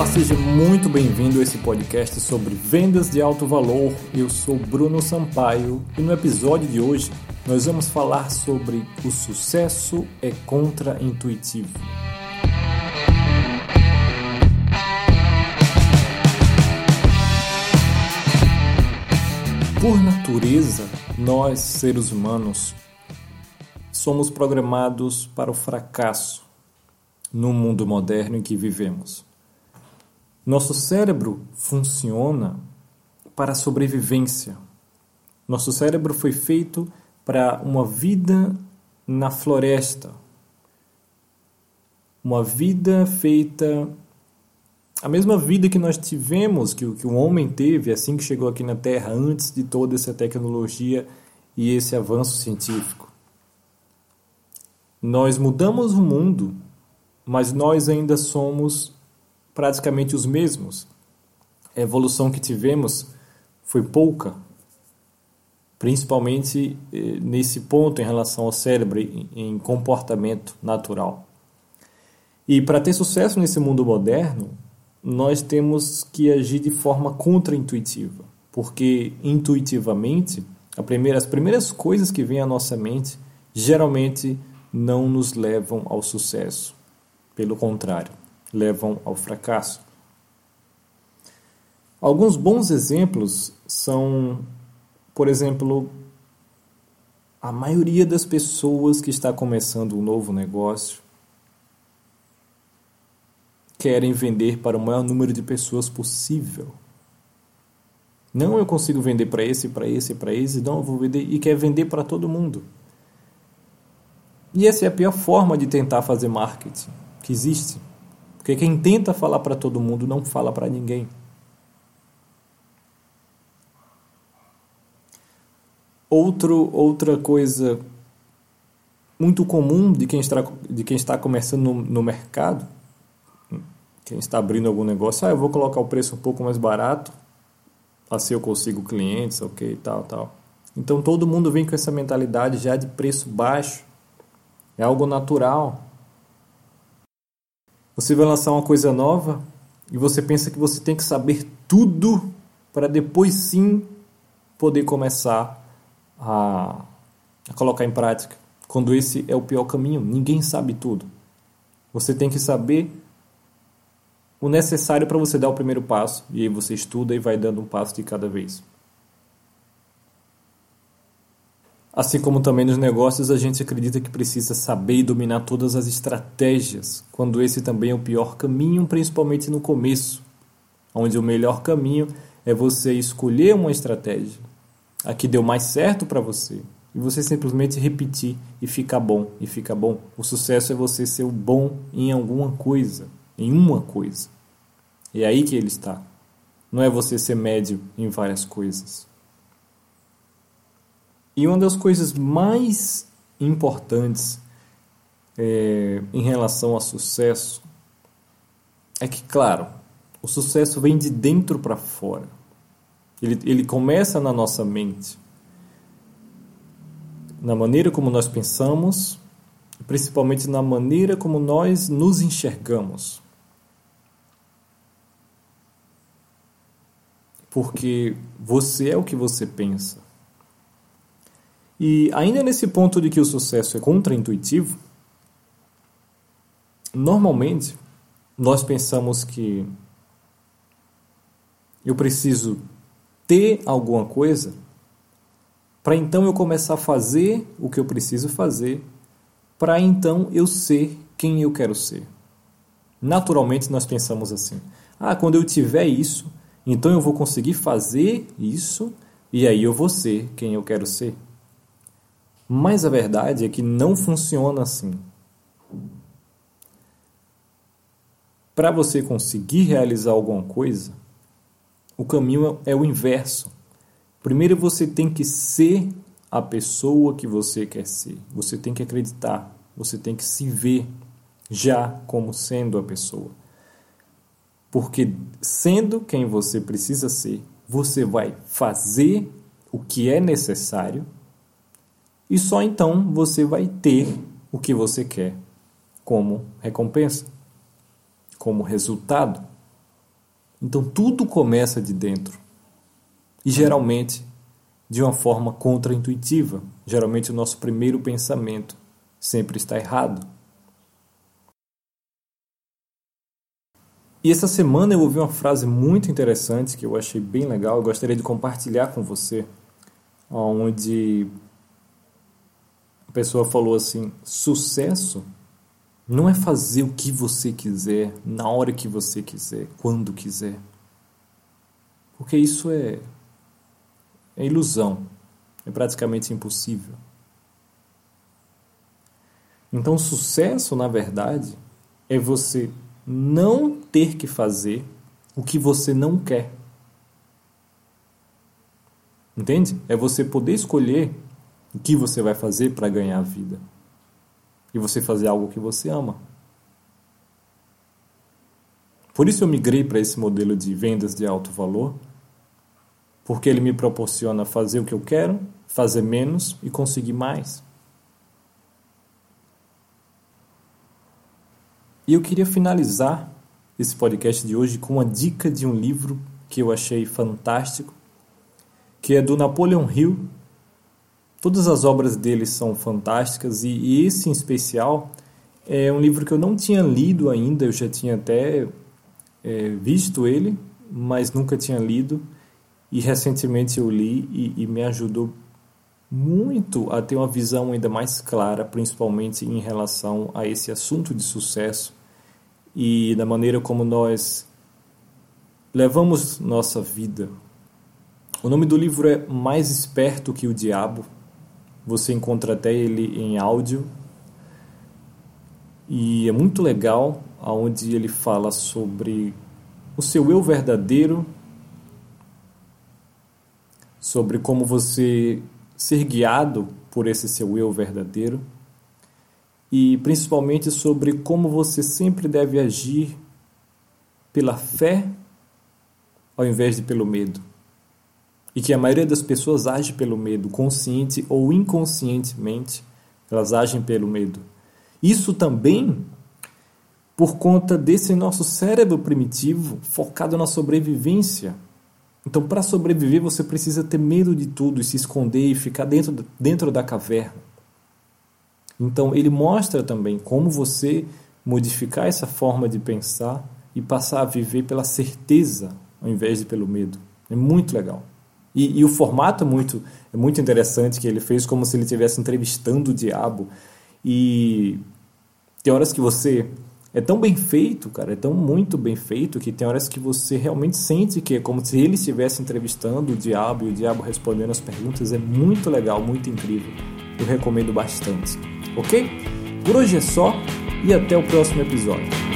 Olá, seja muito bem-vindo a esse podcast sobre vendas de alto valor. Eu sou Bruno Sampaio e no episódio de hoje nós vamos falar sobre o sucesso é contra-intuitivo. Por natureza, nós, seres humanos, somos programados para o fracasso no mundo moderno em que vivemos. Nosso cérebro funciona para a sobrevivência. Nosso cérebro foi feito para uma vida na floresta. Uma vida feita. A mesma vida que nós tivemos, que, que o homem teve assim que chegou aqui na Terra, antes de toda essa tecnologia e esse avanço científico. Nós mudamos o mundo, mas nós ainda somos praticamente os mesmos. A evolução que tivemos foi pouca, principalmente eh, nesse ponto em relação ao cérebro, em comportamento natural. E para ter sucesso nesse mundo moderno, nós temos que agir de forma contraintuitiva, porque intuitivamente primeira, as primeiras coisas que vêm à nossa mente geralmente não nos levam ao sucesso. Pelo contrário, levam ao fracasso. Alguns bons exemplos são, por exemplo, a maioria das pessoas que está começando um novo negócio querem vender para o maior número de pessoas possível. Não eu consigo vender para esse, para esse, para esse, não eu vou vender e quer vender para todo mundo. E essa é a pior forma de tentar fazer marketing que existe. Porque quem tenta falar para todo mundo não fala para ninguém. Outro, outra coisa muito comum de quem está, de quem está começando no, no mercado, quem está abrindo algum negócio, ah, eu vou colocar o preço um pouco mais barato, assim eu consigo clientes, ok, tal, tal. Então todo mundo vem com essa mentalidade já de preço baixo, é algo natural. Você vai lançar uma coisa nova e você pensa que você tem que saber tudo para depois sim poder começar a, a colocar em prática. Quando esse é o pior caminho, ninguém sabe tudo. Você tem que saber o necessário para você dar o primeiro passo e aí você estuda e vai dando um passo de cada vez. Assim como também nos negócios, a gente acredita que precisa saber e dominar todas as estratégias, quando esse também é o pior caminho, principalmente no começo, onde o melhor caminho é você escolher uma estratégia, a que deu mais certo para você, e você simplesmente repetir e ficar bom, e ficar bom. O sucesso é você ser bom em alguma coisa, em uma coisa. É aí que ele está. Não é você ser médio em várias coisas. E uma das coisas mais importantes é, em relação ao sucesso é que, claro, o sucesso vem de dentro para fora. Ele, ele começa na nossa mente, na maneira como nós pensamos, principalmente na maneira como nós nos enxergamos. Porque você é o que você pensa. E ainda nesse ponto de que o sucesso é contraintuitivo, normalmente nós pensamos que eu preciso ter alguma coisa para então eu começar a fazer o que eu preciso fazer, para então eu ser quem eu quero ser. Naturalmente nós pensamos assim: ah, quando eu tiver isso, então eu vou conseguir fazer isso e aí eu vou ser quem eu quero ser. Mas a verdade é que não funciona assim. Para você conseguir realizar alguma coisa, o caminho é o inverso. Primeiro você tem que ser a pessoa que você quer ser. Você tem que acreditar, você tem que se ver já como sendo a pessoa. Porque sendo quem você precisa ser, você vai fazer o que é necessário e só então você vai ter o que você quer como recompensa, como resultado. Então tudo começa de dentro. E geralmente de uma forma contraintuitiva. Geralmente o nosso primeiro pensamento sempre está errado. E essa semana eu ouvi uma frase muito interessante que eu achei bem legal, eu gostaria de compartilhar com você, onde a pessoa falou assim: sucesso não é fazer o que você quiser, na hora que você quiser, quando quiser. Porque isso é, é ilusão, é praticamente impossível. Então, sucesso, na verdade, é você não ter que fazer o que você não quer. Entende? É você poder escolher o que você vai fazer para ganhar a vida. E você fazer algo que você ama. Por isso eu migrei para esse modelo de vendas de alto valor, porque ele me proporciona fazer o que eu quero, fazer menos e conseguir mais. E eu queria finalizar esse podcast de hoje com uma dica de um livro que eu achei fantástico, que é do Napoleon Hill. Todas as obras dele são fantásticas e, esse em especial é um livro que eu não tinha lido ainda, eu já tinha até é, visto ele, mas nunca tinha lido. E recentemente eu li e, e me ajudou muito a ter uma visão ainda mais clara, principalmente em relação a esse assunto de sucesso e da maneira como nós levamos nossa vida. O nome do livro é Mais Esperto que o Diabo. Você encontra até ele em áudio. E é muito legal aonde ele fala sobre o seu eu verdadeiro, sobre como você ser guiado por esse seu eu verdadeiro e principalmente sobre como você sempre deve agir pela fé ao invés de pelo medo. E que a maioria das pessoas age pelo medo, consciente ou inconscientemente, elas agem pelo medo. Isso também por conta desse nosso cérebro primitivo focado na sobrevivência. Então, para sobreviver, você precisa ter medo de tudo e se esconder e ficar dentro, dentro da caverna. Então, ele mostra também como você modificar essa forma de pensar e passar a viver pela certeza ao invés de pelo medo. É muito legal. E, e, o formato é muito, é muito interessante que ele fez como se ele estivesse entrevistando o diabo. E tem horas que você. É tão bem feito, cara, é tão muito bem feito que tem horas que você realmente sente que é como se ele estivesse entrevistando o diabo e o diabo respondendo as perguntas. É muito legal, muito incrível. Eu recomendo bastante ok? Por hoje é só e até o próximo episódio.